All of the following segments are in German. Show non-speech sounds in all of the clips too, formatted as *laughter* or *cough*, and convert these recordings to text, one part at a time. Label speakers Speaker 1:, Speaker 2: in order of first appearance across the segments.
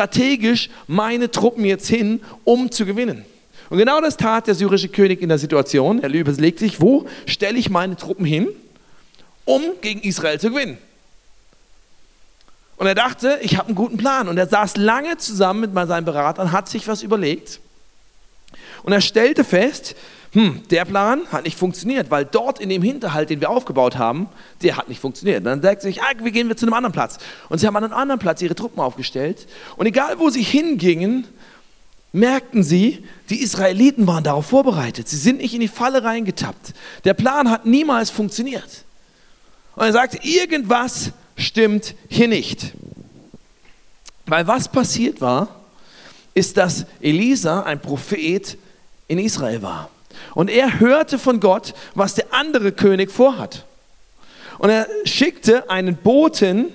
Speaker 1: strategisch meine Truppen jetzt hin, um zu gewinnen? Und genau das tat der syrische König in der Situation. Er überlegt sich, wo stelle ich meine Truppen hin, um gegen Israel zu gewinnen? Und er dachte, ich habe einen guten Plan. Und er saß lange zusammen mit seinen Beratern, hat sich was überlegt. Und er stellte fest, hm, der Plan hat nicht funktioniert, weil dort in dem Hinterhalt, den wir aufgebaut haben, der hat nicht funktioniert. dann sagt sich, ah, wir gehen wir zu einem anderen Platz. Und sie haben an einem anderen Platz ihre Truppen aufgestellt. Und egal, wo sie hingingen, merkten sie, die Israeliten waren darauf vorbereitet. Sie sind nicht in die Falle reingetappt. Der Plan hat niemals funktioniert. Und er sagte, irgendwas stimmt hier nicht. Weil was passiert war, ist, dass Elisa ein Prophet in Israel war. Und er hörte von Gott, was der andere König vorhat. Und er schickte einen Boten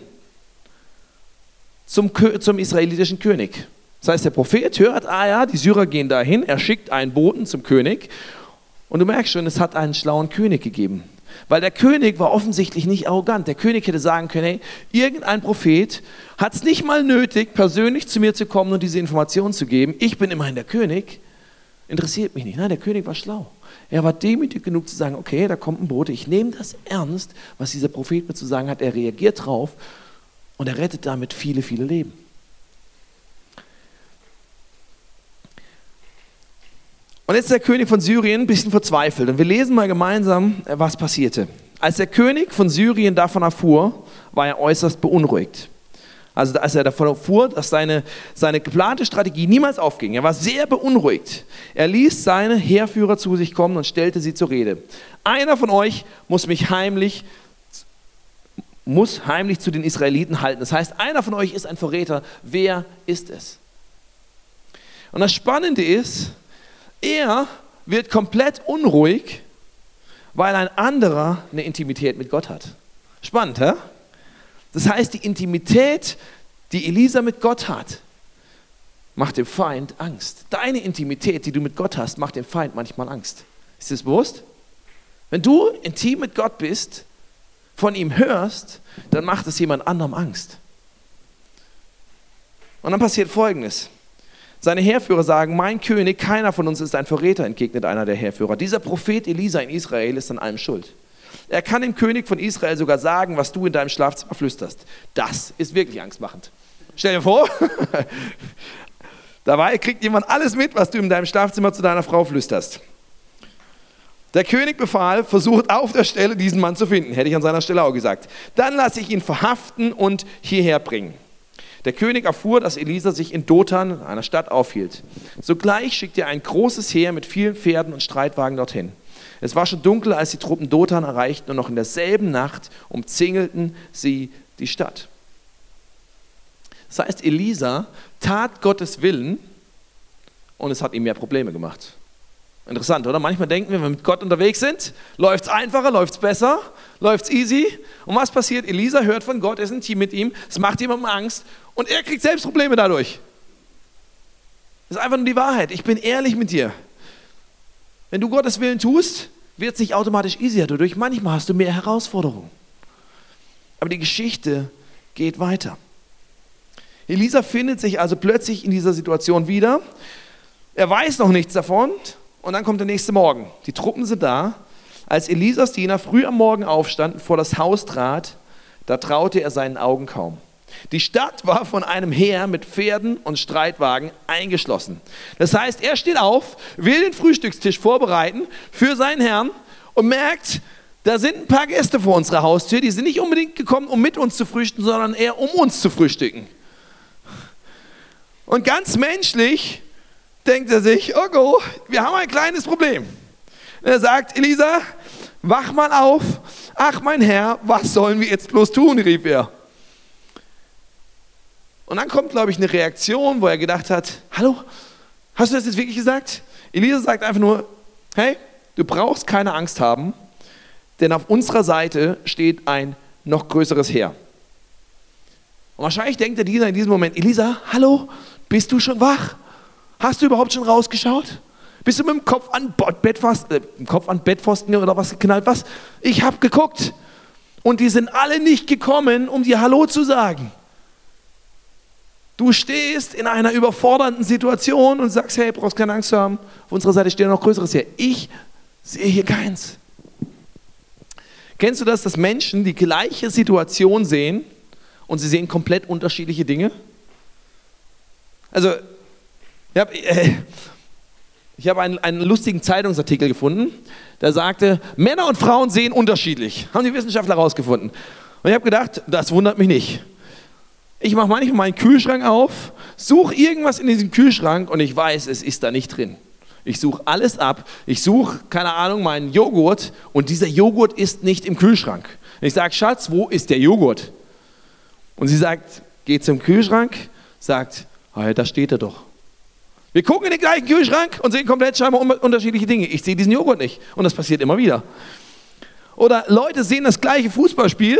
Speaker 1: zum, zum israelitischen König. Das heißt, der Prophet hört, ah ja, die Syrer gehen dahin, er schickt einen Boten zum König. Und du merkst schon, es hat einen schlauen König gegeben. Weil der König war offensichtlich nicht arrogant. Der König hätte sagen können, hey, irgendein Prophet hat es nicht mal nötig, persönlich zu mir zu kommen und diese Informationen zu geben. Ich bin immerhin der König. Interessiert mich nicht. Nein, der König war schlau. Er war demütig genug zu sagen, okay, da kommt ein Bote, ich nehme das ernst, was dieser Prophet mir zu sagen hat. Er reagiert drauf und er rettet damit viele, viele Leben. Und jetzt ist der König von Syrien ein bisschen verzweifelt. Und wir lesen mal gemeinsam, äh, was passierte. Als der König von Syrien davon erfuhr, war er äußerst beunruhigt. Also als er davon erfuhr, dass seine, seine geplante Strategie niemals aufging. Er war sehr beunruhigt. Er ließ seine Heerführer zu sich kommen und stellte sie zur Rede. Einer von euch muss mich heimlich muss heimlich zu den Israeliten halten. Das heißt, einer von euch ist ein Verräter. Wer ist es? Und das Spannende ist, er wird komplett unruhig, weil ein anderer eine Intimität mit Gott hat. Spannend, hä? Das heißt, die Intimität, die Elisa mit Gott hat, macht dem Feind Angst. Deine Intimität, die du mit Gott hast, macht dem Feind manchmal Angst. Ist dir das bewusst? Wenn du intim mit Gott bist, von ihm hörst, dann macht es jemand anderem Angst. Und dann passiert Folgendes. Seine Heerführer sagen, mein König, keiner von uns ist ein Verräter, entgegnet einer der Heerführer. Dieser Prophet Elisa in Israel ist an allem schuld. Er kann dem König von Israel sogar sagen, was du in deinem Schlafzimmer flüsterst. Das ist wirklich angstmachend. Stell dir vor, *laughs* dabei kriegt jemand alles mit, was du in deinem Schlafzimmer zu deiner Frau flüsterst. Der König befahl, versucht auf der Stelle diesen Mann zu finden, hätte ich an seiner Stelle auch gesagt. Dann lasse ich ihn verhaften und hierher bringen. Der König erfuhr, dass Elisa sich in Dothan, einer Stadt, aufhielt. Sogleich schickte er ein großes Heer mit vielen Pferden und Streitwagen dorthin. Es war schon dunkel, als die Truppen Dothan erreichten und noch in derselben Nacht umzingelten sie die Stadt. Das heißt, Elisa tat Gottes Willen und es hat ihm mehr Probleme gemacht. Interessant, oder? Manchmal denken wir, wenn wir mit Gott unterwegs sind, läuft es einfacher, läuft es besser, läuft es easy. Und was passiert? Elisa hört von Gott, ist intim mit ihm, es macht ihm Angst und er kriegt selbst Probleme dadurch. Das ist einfach nur die Wahrheit. Ich bin ehrlich mit dir. Wenn du Gottes Willen tust, wird es nicht automatisch easier dadurch. Manchmal hast du mehr Herausforderungen. Aber die Geschichte geht weiter. Elisa findet sich also plötzlich in dieser Situation wieder. Er weiß noch nichts davon und dann kommt der nächste Morgen. Die Truppen sind da. Als Elisas Diener früh am Morgen aufstand und vor das Haus trat, da traute er seinen Augen kaum. Die Stadt war von einem Heer mit Pferden und Streitwagen eingeschlossen. Das heißt, er steht auf, will den Frühstückstisch vorbereiten für seinen Herrn und merkt, da sind ein paar Gäste vor unserer Haustür, die sind nicht unbedingt gekommen, um mit uns zu frühstücken, sondern eher um uns zu frühstücken. Und ganz menschlich denkt er sich, oh go, wir haben ein kleines Problem. Er sagt, Elisa, wach mal auf. Ach mein Herr, was sollen wir jetzt bloß tun, rief er. Und dann kommt, glaube ich, eine Reaktion, wo er gedacht hat, hallo, hast du das jetzt wirklich gesagt? Elisa sagt einfach nur, hey, du brauchst keine Angst haben, denn auf unserer Seite steht ein noch größeres Heer. Und wahrscheinlich denkt der Diener in diesem Moment, Elisa, hallo, bist du schon wach? Hast du überhaupt schon rausgeschaut? Bist du mit dem Kopf an, Bettpfosten, äh, Kopf an Bettpfosten oder was geknallt? Was? Ich habe geguckt. Und die sind alle nicht gekommen, um dir Hallo zu sagen. Du stehst in einer überfordernden Situation und sagst, hey, brauchst keine Angst zu haben, auf unserer Seite steht noch Größeres hier. Ich sehe hier keins. Kennst du das, dass Menschen die gleiche Situation sehen und sie sehen komplett unterschiedliche Dinge? Also, ich habe äh, hab einen, einen lustigen Zeitungsartikel gefunden, der sagte, Männer und Frauen sehen unterschiedlich. Haben die Wissenschaftler herausgefunden. Und ich habe gedacht, das wundert mich nicht. Ich mache manchmal meinen Kühlschrank auf, suche irgendwas in diesem Kühlschrank und ich weiß, es ist da nicht drin. Ich suche alles ab. Ich suche, keine Ahnung, meinen Joghurt und dieser Joghurt ist nicht im Kühlschrank. Und ich sage, Schatz, wo ist der Joghurt? Und sie sagt, geht zum Kühlschrank, sagt, ah, da steht er doch. Wir gucken in den gleichen Kühlschrank und sehen komplett scheinbar unterschiedliche Dinge. Ich sehe diesen Joghurt nicht. Und das passiert immer wieder. Oder Leute sehen das gleiche Fußballspiel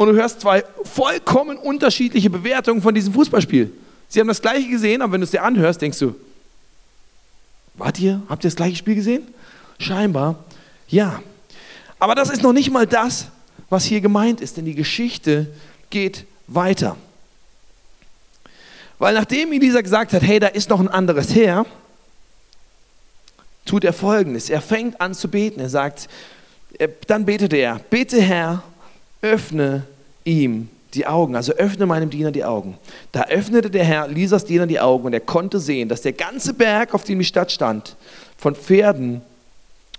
Speaker 1: und du hörst zwei vollkommen unterschiedliche Bewertungen von diesem Fußballspiel. Sie haben das gleiche gesehen, aber wenn du es dir anhörst, denkst du, wart ihr? Habt ihr das gleiche Spiel gesehen? Scheinbar ja. Aber das ist noch nicht mal das, was hier gemeint ist, denn die Geschichte geht weiter. Weil nachdem Elisa gesagt hat, hey, da ist noch ein anderes Heer, tut er folgendes. Er fängt an zu beten. Er sagt, dann betet er, bitte Herr, öffne ihm die Augen, also öffne meinem Diener die Augen. Da öffnete der Herr Lisas Diener die Augen und er konnte sehen, dass der ganze Berg, auf dem die Stadt stand, von Pferden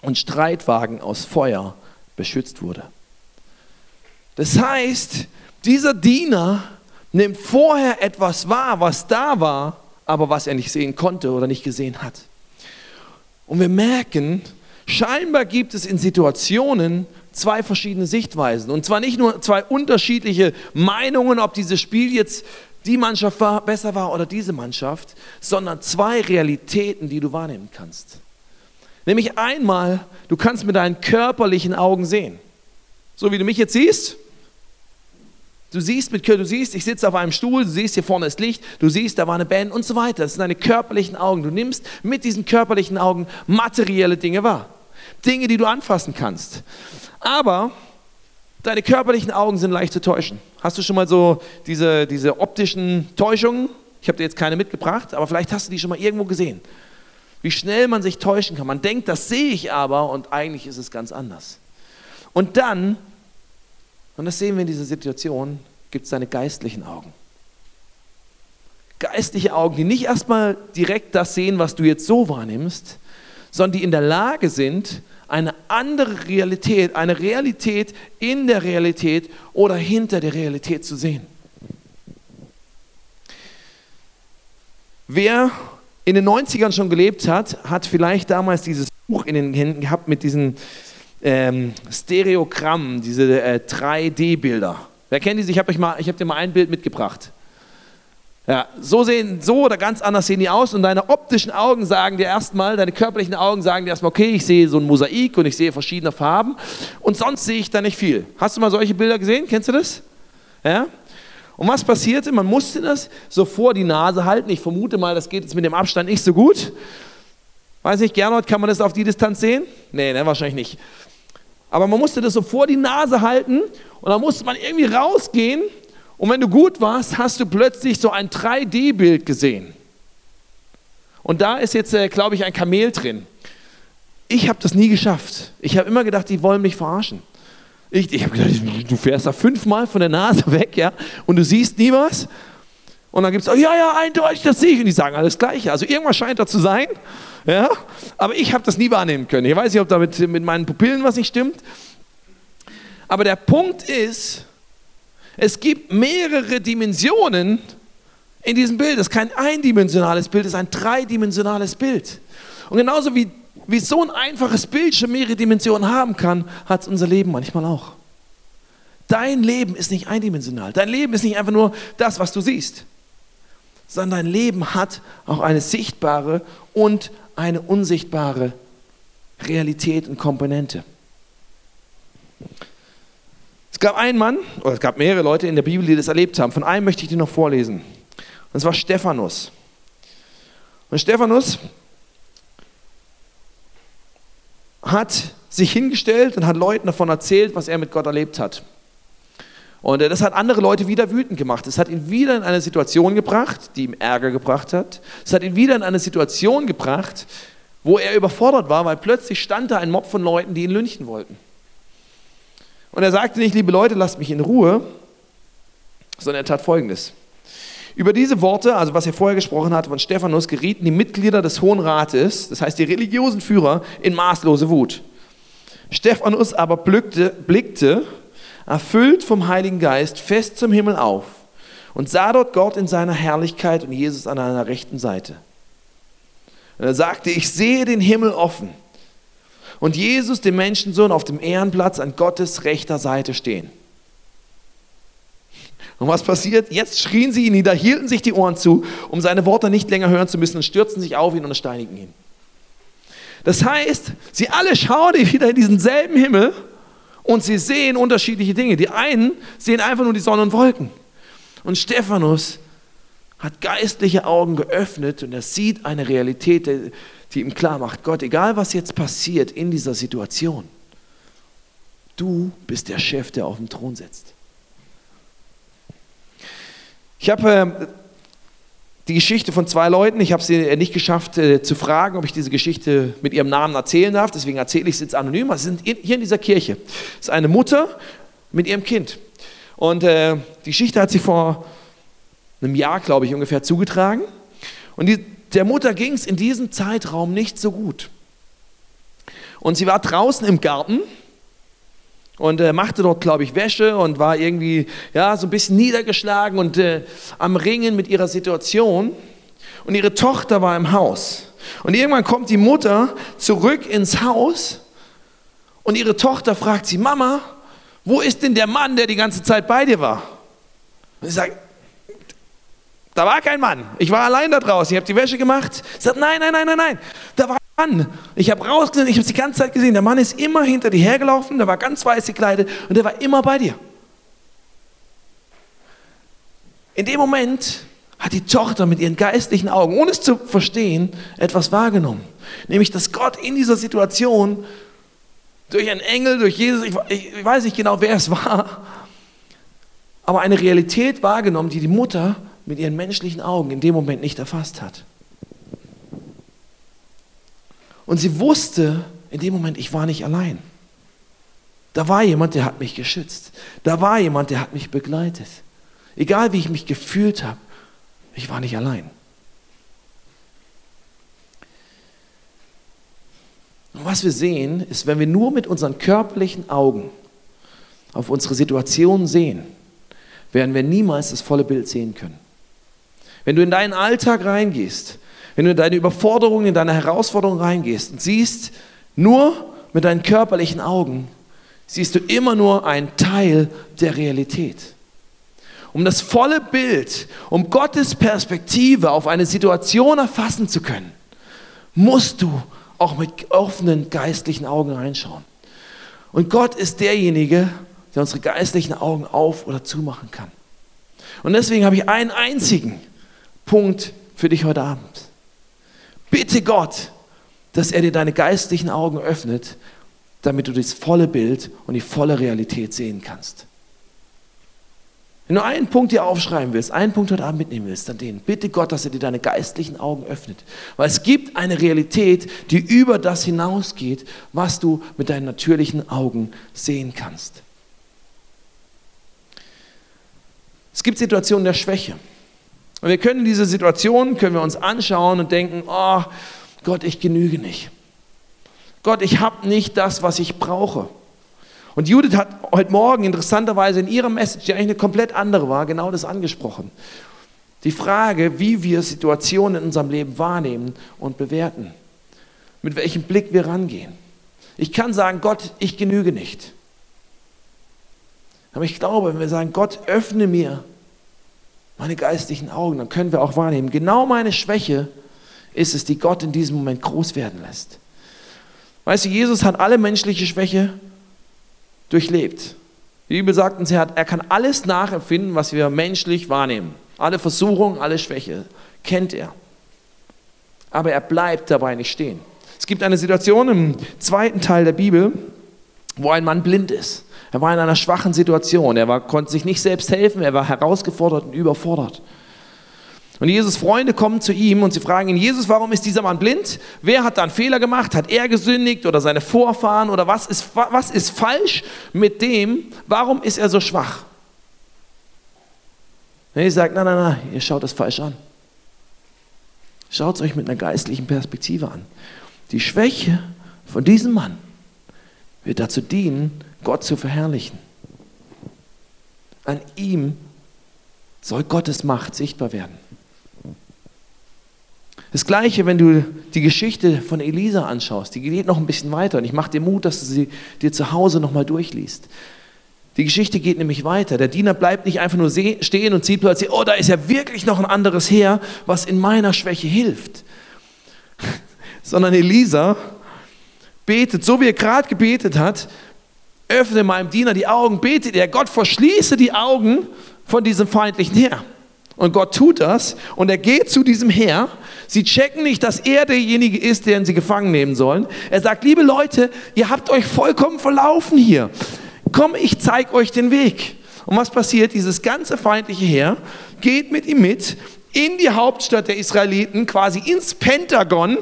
Speaker 1: und Streitwagen aus Feuer beschützt wurde. Das heißt, dieser Diener nimmt vorher etwas wahr, was da war, aber was er nicht sehen konnte oder nicht gesehen hat. Und wir merken, scheinbar gibt es in Situationen, zwei verschiedene Sichtweisen. Und zwar nicht nur zwei unterschiedliche Meinungen, ob dieses Spiel jetzt die Mannschaft war, besser war oder diese Mannschaft, sondern zwei Realitäten, die du wahrnehmen kannst. Nämlich einmal, du kannst mit deinen körperlichen Augen sehen. So wie du mich jetzt siehst. Du siehst, mit, du siehst, ich sitze auf einem Stuhl, du siehst, hier vorne ist Licht, du siehst, da war eine Band und so weiter. Das sind deine körperlichen Augen. Du nimmst mit diesen körperlichen Augen materielle Dinge wahr. Dinge, die du anfassen kannst. Aber deine körperlichen Augen sind leicht zu täuschen. Hast du schon mal so diese, diese optischen Täuschungen? Ich habe dir jetzt keine mitgebracht, aber vielleicht hast du die schon mal irgendwo gesehen. Wie schnell man sich täuschen kann. Man denkt, das sehe ich aber und eigentlich ist es ganz anders. Und dann, und das sehen wir in dieser Situation, gibt es deine geistlichen Augen. Geistliche Augen, die nicht erstmal direkt das sehen, was du jetzt so wahrnimmst, sondern die in der Lage sind, eine andere Realität, eine Realität in der Realität oder hinter der Realität zu sehen. Wer in den 90ern schon gelebt hat, hat vielleicht damals dieses Buch in den Händen gehabt mit diesen ähm, Stereogrammen, diese äh, 3D-Bilder. Wer kennt diese? Ich habe hab dir mal ein Bild mitgebracht. Ja, so sehen, so oder ganz anders sehen die aus und deine optischen Augen sagen dir erstmal, deine körperlichen Augen sagen dir erstmal, okay, ich sehe so ein Mosaik und ich sehe verschiedene Farben und sonst sehe ich da nicht viel. Hast du mal solche Bilder gesehen? Kennst du das? Ja? Und was passierte? Man musste das so vor die Nase halten. Ich vermute mal, das geht jetzt mit dem Abstand nicht so gut. Weiß nicht, Gernot, kann man das auf die Distanz sehen? Nee, ne, wahrscheinlich nicht. Aber man musste das so vor die Nase halten und dann musste man irgendwie rausgehen und wenn du gut warst, hast du plötzlich so ein 3D-Bild gesehen. Und da ist jetzt, äh, glaube ich, ein Kamel drin. Ich habe das nie geschafft. Ich habe immer gedacht, die wollen mich verarschen. Ich, ich habe gedacht, du fährst da fünfmal von der Nase *laughs* weg, ja, und du siehst nie was. Und dann gibt es, oh, ja, ja, eindeutig, das sehe ich. Und die sagen alles Gleiche. Also irgendwas scheint da zu sein. Ja? Aber ich habe das nie wahrnehmen können. Ich weiß nicht, ob da mit, mit meinen Pupillen was nicht stimmt. Aber der Punkt ist, es gibt mehrere Dimensionen in diesem Bild. Es ist kein eindimensionales Bild, es ist ein dreidimensionales Bild. Und genauso wie, wie so ein einfaches Bild schon mehrere Dimensionen haben kann, hat es unser Leben manchmal auch. Dein Leben ist nicht eindimensional. Dein Leben ist nicht einfach nur das, was du siehst, sondern dein Leben hat auch eine sichtbare und eine unsichtbare Realität und Komponente gab einen Mann, oder es gab mehrere Leute in der Bibel, die das erlebt haben. Von einem möchte ich dir noch vorlesen. Und es war Stephanus. Und Stephanus hat sich hingestellt und hat Leuten davon erzählt, was er mit Gott erlebt hat. Und äh, das hat andere Leute wieder wütend gemacht. Es hat ihn wieder in eine Situation gebracht, die ihm Ärger gebracht hat. Es hat ihn wieder in eine Situation gebracht, wo er überfordert war, weil plötzlich stand da ein Mob von Leuten, die ihn lynchen wollten. Und er sagte nicht, liebe Leute, lasst mich in Ruhe, sondern er tat Folgendes. Über diese Worte, also was er vorher gesprochen hat von Stephanus, gerieten die Mitglieder des Hohen Rates, das heißt die religiösen Führer, in maßlose Wut. Stephanus aber blickte, blickte erfüllt vom Heiligen Geist, fest zum Himmel auf und sah dort Gott in seiner Herrlichkeit und Jesus an einer rechten Seite. Und er sagte, ich sehe den Himmel offen und Jesus, den Menschensohn, auf dem Ehrenplatz an Gottes rechter Seite stehen. Und was passiert? Jetzt schrien sie ihn nieder, hielten sich die Ohren zu, um seine Worte nicht länger hören zu müssen und stürzten sich auf ihn und steinigen ihn. Das heißt, sie alle schauen *laughs* wieder in diesen selben Himmel und sie sehen unterschiedliche Dinge. Die einen sehen einfach nur die Sonne und Wolken. Und Stephanus hat geistliche Augen geöffnet und er sieht eine Realität, die ihm klar macht, Gott, egal was jetzt passiert in dieser Situation, du bist der Chef, der auf dem Thron sitzt. Ich habe äh, die Geschichte von zwei Leuten. Ich habe sie nicht geschafft äh, zu fragen, ob ich diese Geschichte mit ihrem Namen erzählen darf. Deswegen erzähle ich es jetzt anonym. Sie sind hier in dieser Kirche. Es ist eine Mutter mit ihrem Kind. Und äh, die Geschichte hat sie vor einem Jahr, glaube ich, ungefähr zugetragen. Und die, der Mutter ging es in diesem Zeitraum nicht so gut. Und sie war draußen im Garten und äh, machte dort, glaube ich, Wäsche und war irgendwie ja, so ein bisschen niedergeschlagen und äh, am Ringen mit ihrer Situation. Und ihre Tochter war im Haus. Und irgendwann kommt die Mutter zurück ins Haus und ihre Tochter fragt sie, Mama, wo ist denn der Mann, der die ganze Zeit bei dir war? Und sie sagt, da war kein Mann. Ich war allein da draußen. Ich habe die Wäsche gemacht. Sie sagt, nein, nein, nein, nein, nein. Da war Mann. Ich habe rausgesehen, ich habe es die ganze Zeit gesehen. Der Mann ist immer hinter dir hergelaufen, der war ganz weiß gekleidet und der war immer bei dir. In dem Moment hat die Tochter mit ihren geistlichen Augen, ohne es zu verstehen, etwas wahrgenommen. Nämlich, dass Gott in dieser Situation durch einen Engel, durch Jesus, ich, ich weiß nicht genau, wer es war, aber eine Realität wahrgenommen, die die Mutter mit ihren menschlichen Augen in dem Moment nicht erfasst hat. Und sie wusste in dem Moment, ich war nicht allein. Da war jemand, der hat mich geschützt. Da war jemand, der hat mich begleitet. Egal wie ich mich gefühlt habe, ich war nicht allein. Und was wir sehen, ist, wenn wir nur mit unseren körperlichen Augen auf unsere Situation sehen, werden wir niemals das volle Bild sehen können. Wenn du in deinen Alltag reingehst wenn du in deine Überforderung, in deine Herausforderung reingehst und siehst nur mit deinen körperlichen Augen, siehst du immer nur einen Teil der Realität. Um das volle Bild, um Gottes Perspektive auf eine Situation erfassen zu können, musst du auch mit offenen geistlichen Augen reinschauen. Und Gott ist derjenige, der unsere geistlichen Augen auf oder zumachen kann. Und deswegen habe ich einen einzigen Punkt für dich heute Abend. Bitte Gott, dass er dir deine geistlichen Augen öffnet, damit du das volle Bild und die volle Realität sehen kannst. Wenn du einen Punkt dir aufschreiben willst, einen Punkt heute Abend mitnehmen willst, dann den. Bitte Gott, dass er dir deine geistlichen Augen öffnet. Weil es gibt eine Realität, die über das hinausgeht, was du mit deinen natürlichen Augen sehen kannst. Es gibt Situationen der Schwäche. Und wir können diese Situation, können wir uns anschauen und denken, oh Gott, ich genüge nicht. Gott, ich habe nicht das, was ich brauche. Und Judith hat heute Morgen interessanterweise in ihrer Message, die eigentlich eine komplett andere war, genau das angesprochen. Die Frage, wie wir Situationen in unserem Leben wahrnehmen und bewerten. Mit welchem Blick wir rangehen. Ich kann sagen, Gott, ich genüge nicht. Aber ich glaube, wenn wir sagen, Gott, öffne mir meine geistlichen Augen, dann können wir auch wahrnehmen, genau meine Schwäche ist es, die Gott in diesem Moment groß werden lässt. Weißt du, Jesus hat alle menschliche Schwäche durchlebt. Die Bibel sagt uns, er, kann alles nachempfinden, was wir menschlich wahrnehmen. Alle Versuchungen, alle Schwäche kennt er. Aber er bleibt dabei nicht stehen. Es gibt eine Situation im zweiten Teil der Bibel, wo ein Mann blind ist. Er war in einer schwachen Situation. Er war, konnte sich nicht selbst helfen. Er war herausgefordert und überfordert. Und Jesus Freunde kommen zu ihm und sie fragen ihn, Jesus, warum ist dieser Mann blind? Wer hat da einen Fehler gemacht? Hat er gesündigt oder seine Vorfahren? Oder was ist, was ist falsch mit dem? Warum ist er so schwach? Und Jesus sagt, nein, nein, nein, ihr schaut das falsch an. Schaut es euch mit einer geistlichen Perspektive an. Die Schwäche von diesem Mann wird dazu dienen, Gott zu verherrlichen. An ihm soll Gottes Macht sichtbar werden. Das gleiche, wenn du die Geschichte von Elisa anschaust, die geht noch ein bisschen weiter und ich mache dir Mut, dass du sie dir zu Hause nochmal durchliest. Die Geschichte geht nämlich weiter. Der Diener bleibt nicht einfach nur stehen und sieht plötzlich, oh, da ist ja wirklich noch ein anderes Heer, was in meiner Schwäche hilft. *laughs* Sondern Elisa betet, so wie er gerade gebetet hat, öffne meinem Diener die Augen, betet er, Gott verschließe die Augen von diesem feindlichen Heer. Und Gott tut das und er geht zu diesem Heer. Sie checken nicht, dass er derjenige ist, den sie gefangen nehmen sollen. Er sagt, liebe Leute, ihr habt euch vollkommen verlaufen hier. Komm, ich zeige euch den Weg. Und was passiert? Dieses ganze feindliche Heer geht mit ihm mit in die Hauptstadt der Israeliten, quasi ins Pentagon,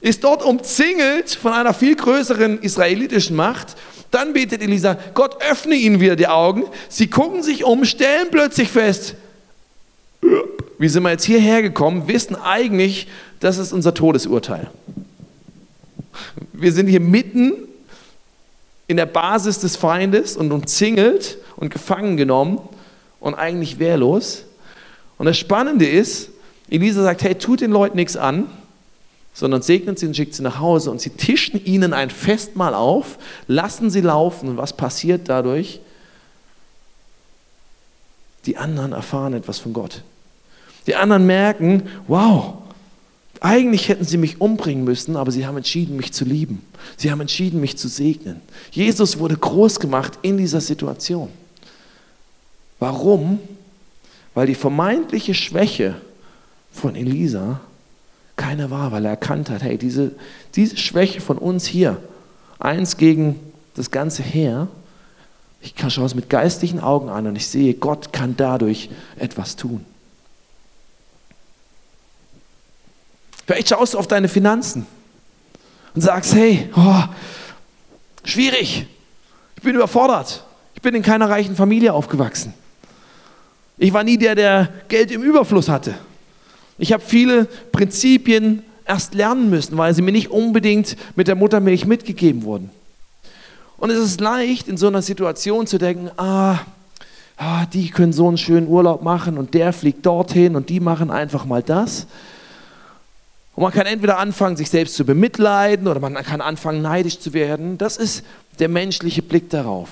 Speaker 1: ist dort umzingelt von einer viel größeren israelitischen Macht dann betet Elisa, Gott öffne ihnen wieder die Augen. Sie gucken sich um, stellen plötzlich fest, wie sind wir jetzt hierher gekommen, wissen eigentlich, das ist unser Todesurteil. Wir sind hier mitten in der Basis des Feindes und umzingelt und gefangen genommen und eigentlich wehrlos. Und das Spannende ist, Elisa sagt, hey, tut den Leuten nichts an sondern segnet sie und schickt sie nach Hause und sie tischen ihnen ein Festmahl auf, lassen sie laufen und was passiert dadurch? Die anderen erfahren etwas von Gott. Die anderen merken, wow, eigentlich hätten sie mich umbringen müssen, aber sie haben entschieden, mich zu lieben. Sie haben entschieden, mich zu segnen. Jesus wurde groß gemacht in dieser Situation. Warum? Weil die vermeintliche Schwäche von Elisa keiner war, weil er erkannt hat, hey, diese, diese Schwäche von uns hier, eins gegen das ganze Heer, ich schaue es mit geistlichen Augen an und ich sehe, Gott kann dadurch etwas tun. Vielleicht schaust du auf deine Finanzen und sagst, hey, oh, schwierig, ich bin überfordert, ich bin in keiner reichen Familie aufgewachsen. Ich war nie der, der Geld im Überfluss hatte. Ich habe viele Prinzipien erst lernen müssen, weil sie mir nicht unbedingt mit der Muttermilch mitgegeben wurden. Und es ist leicht, in so einer Situation zu denken, ah, ah, die können so einen schönen Urlaub machen und der fliegt dorthin und die machen einfach mal das. Und man kann entweder anfangen, sich selbst zu bemitleiden oder man kann anfangen, neidisch zu werden. Das ist der menschliche Blick darauf.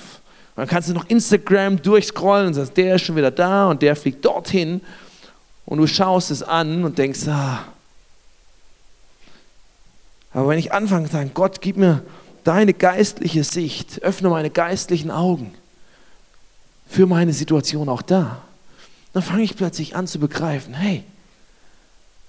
Speaker 1: Man kann du noch Instagram durchscrollen und sagst, der ist schon wieder da und der fliegt dorthin und du schaust es an und denkst, ah. Aber wenn ich anfange zu sagen, Gott, gib mir deine geistliche Sicht, öffne meine geistlichen Augen für meine Situation auch da, dann fange ich plötzlich an zu begreifen, hey,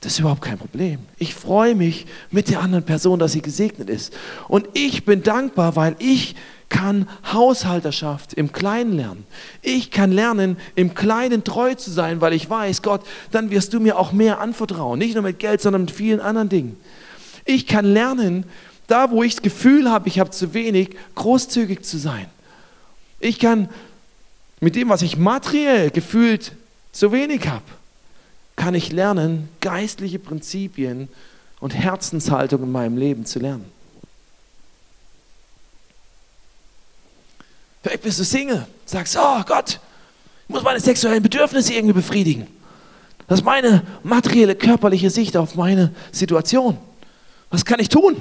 Speaker 1: das ist überhaupt kein Problem. Ich freue mich mit der anderen Person, dass sie gesegnet ist. Und ich bin dankbar, weil ich kann Haushalterschaft im Kleinen lernen. Ich kann lernen, im Kleinen treu zu sein, weil ich weiß, Gott, dann wirst du mir auch mehr anvertrauen. Nicht nur mit Geld, sondern mit vielen anderen Dingen. Ich kann lernen, da wo ich das Gefühl habe, ich habe zu wenig, großzügig zu sein. Ich kann mit dem, was ich materiell gefühlt zu wenig habe, kann ich lernen, geistliche Prinzipien und Herzenshaltung in meinem Leben zu lernen. Vielleicht bist du Single, sagst, oh Gott, ich muss meine sexuellen Bedürfnisse irgendwie befriedigen. Das ist meine materielle, körperliche Sicht auf meine Situation. Was kann ich tun?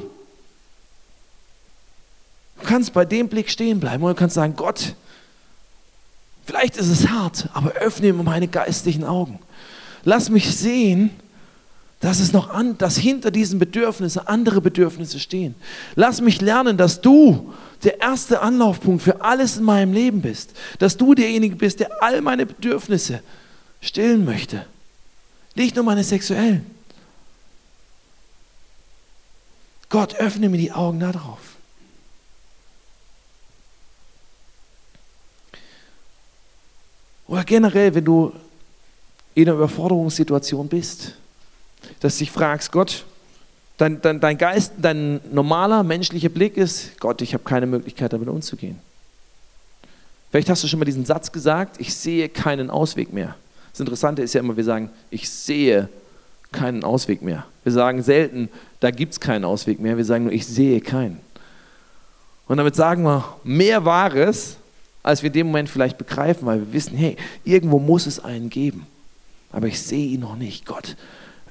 Speaker 1: Du kannst bei dem Blick stehen bleiben und du kannst sagen, Gott, vielleicht ist es hart, aber öffne mir meine geistlichen Augen. Lass mich sehen, dass es noch an, dass hinter diesen Bedürfnissen andere Bedürfnisse stehen. Lass mich lernen, dass du der erste Anlaufpunkt für alles in meinem Leben bist, dass du derjenige bist, der all meine Bedürfnisse stillen möchte, nicht nur meine sexuellen. Gott, öffne mir die Augen darauf. Oder generell, wenn du in einer Überforderungssituation bist, dass du dich fragst, Gott, dein, dein, dein Geist, dein normaler menschlicher Blick ist, Gott, ich habe keine Möglichkeit damit umzugehen. Vielleicht hast du schon mal diesen Satz gesagt, ich sehe keinen Ausweg mehr. Das Interessante ist ja immer, wir sagen, ich sehe keinen Ausweg mehr. Wir sagen selten, da gibt es keinen Ausweg mehr. Wir sagen nur, ich sehe keinen. Und damit sagen wir mehr Wahres, als wir in dem Moment vielleicht begreifen, weil wir wissen, hey, irgendwo muss es einen geben. Aber ich sehe ihn noch nicht. Gott,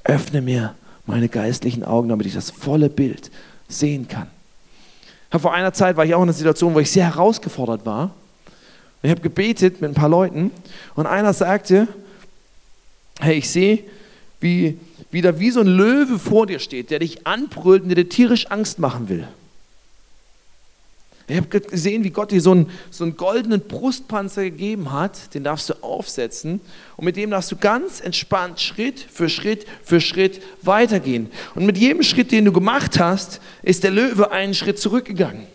Speaker 1: öffne mir meine geistlichen Augen, damit ich das volle Bild sehen kann. Vor einer Zeit war ich auch in einer Situation, wo ich sehr herausgefordert war. Ich habe gebetet mit ein paar Leuten und einer sagte, hey, ich sehe, wie, da wie so ein Löwe vor dir steht, der dich anbrüllt und der dir tierisch Angst machen will. Ich habe gesehen, wie Gott dir so einen, so einen goldenen Brustpanzer gegeben hat, den darfst du aufsetzen und mit dem darfst du ganz entspannt Schritt für Schritt für Schritt weitergehen. Und mit jedem Schritt, den du gemacht hast, ist der Löwe einen Schritt zurückgegangen.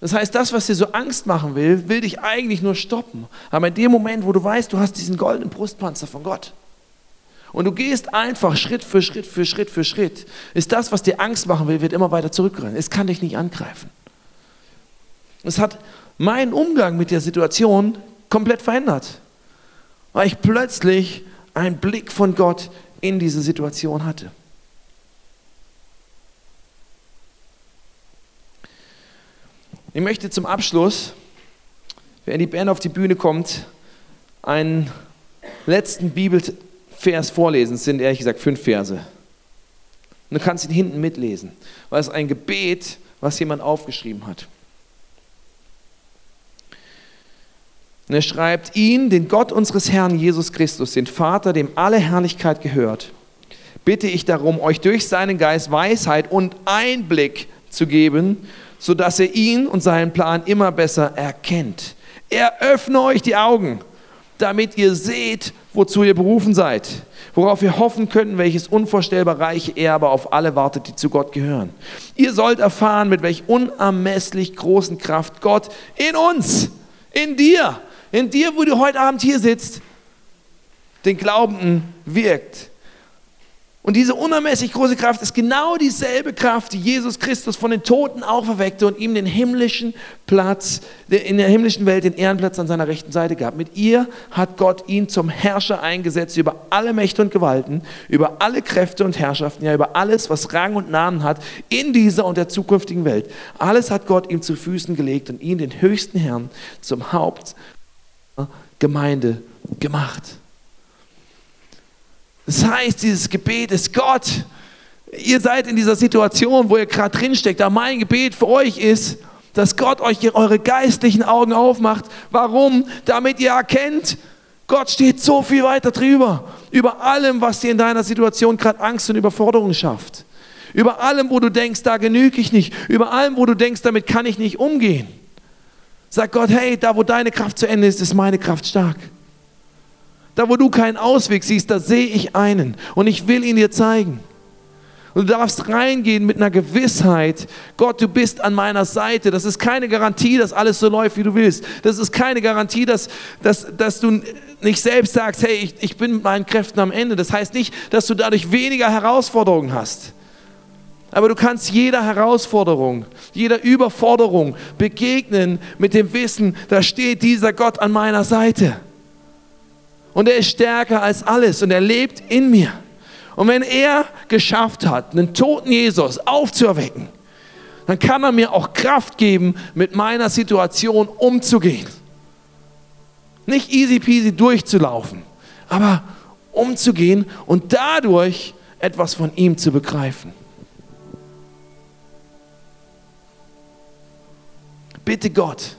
Speaker 1: Das heißt, das, was dir so Angst machen will, will dich eigentlich nur stoppen. Aber in dem Moment, wo du weißt, du hast diesen goldenen Brustpanzer von Gott und du gehst einfach Schritt für Schritt für Schritt für Schritt, ist das, was dir Angst machen will, wird immer weiter zurückrennen. Es kann dich nicht angreifen. Es hat meinen Umgang mit der Situation komplett verändert, weil ich plötzlich einen Blick von Gott in diese Situation hatte. Ich möchte zum Abschluss, wenn die Band auf die Bühne kommt, einen letzten Bibelvers vorlesen. Es sind ehrlich gesagt fünf Verse. Und du kannst ihn hinten mitlesen, weil es ein Gebet, was jemand aufgeschrieben hat. Und er schreibt, ihn, den Gott unseres Herrn Jesus Christus, den Vater, dem alle Herrlichkeit gehört, bitte ich darum, euch durch seinen Geist Weisheit und Einblick zu geben, sodass ihr ihn und seinen Plan immer besser erkennt. Er öffne euch die Augen, damit ihr seht, wozu ihr berufen seid, worauf ihr hoffen könnt, welches unvorstellbar reiche Erbe auf alle wartet, die zu Gott gehören. Ihr sollt erfahren, mit welch unermesslich großen Kraft Gott in uns, in dir, in dir, wo du heute Abend hier sitzt, den Glaubenden wirkt. Und diese unermesslich große Kraft ist genau dieselbe Kraft, die Jesus Christus von den Toten auferweckte und ihm den himmlischen Platz, in der himmlischen Welt den Ehrenplatz an seiner rechten Seite gab. Mit ihr hat Gott ihn zum Herrscher eingesetzt über alle Mächte und Gewalten, über alle Kräfte und Herrschaften, ja über alles, was Rang und Namen hat in dieser und der zukünftigen Welt. Alles hat Gott ihm zu Füßen gelegt und ihn, den höchsten Herrn, zum Haupt Gemeinde gemacht. Das heißt, dieses Gebet ist Gott. Ihr seid in dieser Situation, wo ihr gerade drinsteckt. Aber mein Gebet für euch ist, dass Gott euch eure geistlichen Augen aufmacht. Warum? Damit ihr erkennt, Gott steht so viel weiter drüber. Über allem, was dir in deiner Situation gerade Angst und Überforderung schafft. Über allem, wo du denkst, da genüge ich nicht. Über allem, wo du denkst, damit kann ich nicht umgehen. Sag Gott, hey, da wo deine Kraft zu Ende ist, ist meine Kraft stark. Da, wo du keinen Ausweg siehst, da sehe ich einen und ich will ihn dir zeigen. Und du darfst reingehen mit einer Gewissheit, Gott, du bist an meiner Seite. Das ist keine Garantie, dass alles so läuft, wie du willst. Das ist keine Garantie, dass, dass, dass du nicht selbst sagst, hey, ich, ich bin mit meinen Kräften am Ende. Das heißt nicht, dass du dadurch weniger Herausforderungen hast. Aber du kannst jeder Herausforderung, jeder Überforderung begegnen mit dem Wissen, da steht dieser Gott an meiner Seite. Und er ist stärker als alles und er lebt in mir. Und wenn er geschafft hat, einen toten Jesus aufzuerwecken, dann kann er mir auch Kraft geben, mit meiner Situation umzugehen. Nicht easy peasy durchzulaufen, aber umzugehen und dadurch etwas von ihm zu begreifen. Bitte Gott,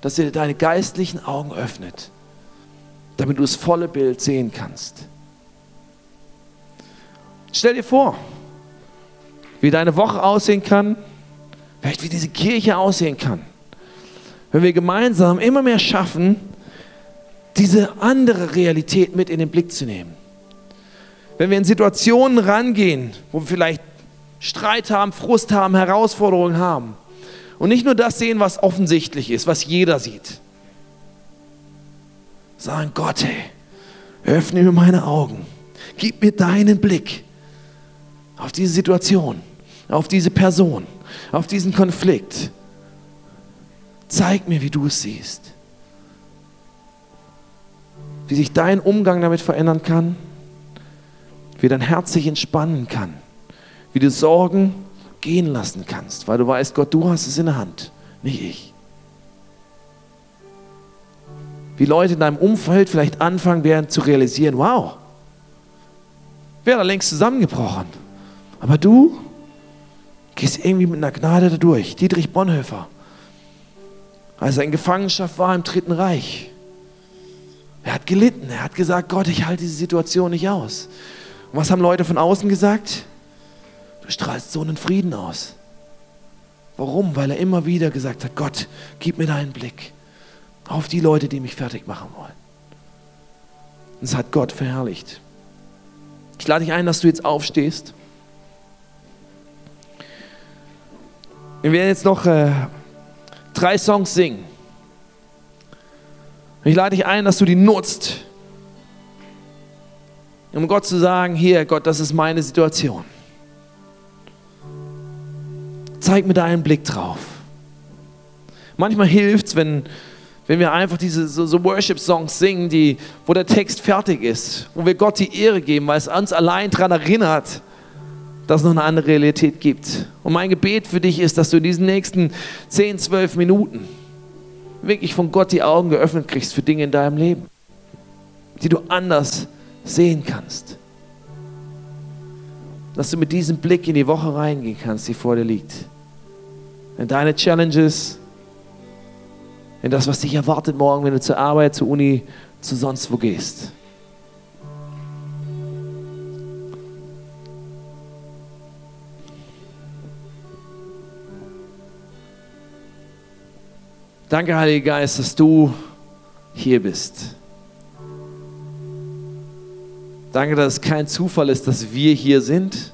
Speaker 1: dass er deine geistlichen Augen öffnet damit du das volle Bild sehen kannst. Stell dir vor, wie deine Woche aussehen kann, vielleicht wie diese Kirche aussehen kann, wenn wir gemeinsam immer mehr schaffen, diese andere Realität mit in den Blick zu nehmen. Wenn wir in Situationen rangehen, wo wir vielleicht Streit haben, Frust haben, Herausforderungen haben und nicht nur das sehen, was offensichtlich ist, was jeder sieht, Sagen, Gott, hey, öffne mir meine Augen. Gib mir deinen Blick auf diese Situation, auf diese Person, auf diesen Konflikt. Zeig mir, wie du es siehst. Wie sich dein Umgang damit verändern kann, wie dein Herz sich entspannen kann, wie du Sorgen gehen lassen kannst, weil du weißt, Gott, du hast es in der Hand, nicht ich. Wie Leute in deinem Umfeld vielleicht anfangen werden zu realisieren, wow, wäre da längst zusammengebrochen. Aber du gehst irgendwie mit einer Gnade da durch. Dietrich Bonhoeffer, als er in Gefangenschaft war im Dritten Reich. Er hat gelitten. Er hat gesagt, Gott, ich halte diese Situation nicht aus. Und was haben Leute von außen gesagt? Du strahlst so einen Frieden aus. Warum? Weil er immer wieder gesagt hat, Gott, gib mir deinen Blick auf die Leute, die mich fertig machen wollen. Und es hat Gott verherrlicht. Ich lade dich ein, dass du jetzt aufstehst. Wir werden jetzt noch äh, drei Songs singen. Ich lade dich ein, dass du die nutzt, um Gott zu sagen, hier Gott, das ist meine Situation. Zeig mir deinen Blick drauf. Manchmal hilft es, wenn, wenn wir einfach diese so, so Worship-Songs singen, die, wo der Text fertig ist, wo wir Gott die Ehre geben, weil es uns allein daran erinnert, dass es noch eine andere Realität gibt. Und mein Gebet für dich ist, dass du in diesen nächsten 10, 12 Minuten wirklich von Gott die Augen geöffnet kriegst für Dinge in deinem Leben, die du anders sehen kannst. Dass du mit diesem Blick in die Woche reingehen kannst, die vor dir liegt. In deine Challenges, in das, was dich erwartet morgen, wenn du zur Arbeit, zur Uni, zu sonst wo gehst. Danke, Heiliger Geist, dass du hier bist. Danke, dass es kein Zufall ist, dass wir hier sind.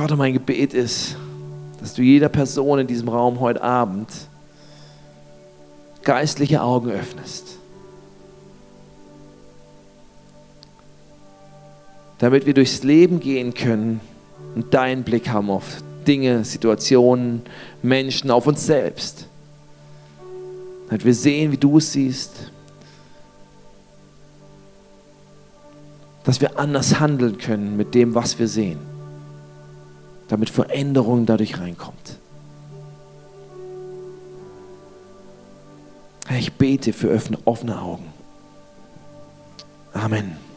Speaker 1: Vater, mein Gebet ist, dass du jeder Person in diesem Raum heute Abend geistliche Augen öffnest. Damit wir durchs Leben gehen können und deinen Blick haben auf Dinge, Situationen, Menschen, auf uns selbst. Damit wir sehen, wie du es siehst. Dass wir anders handeln können mit dem, was wir sehen damit Veränderung dadurch reinkommt. Ich bete für offene Augen. Amen.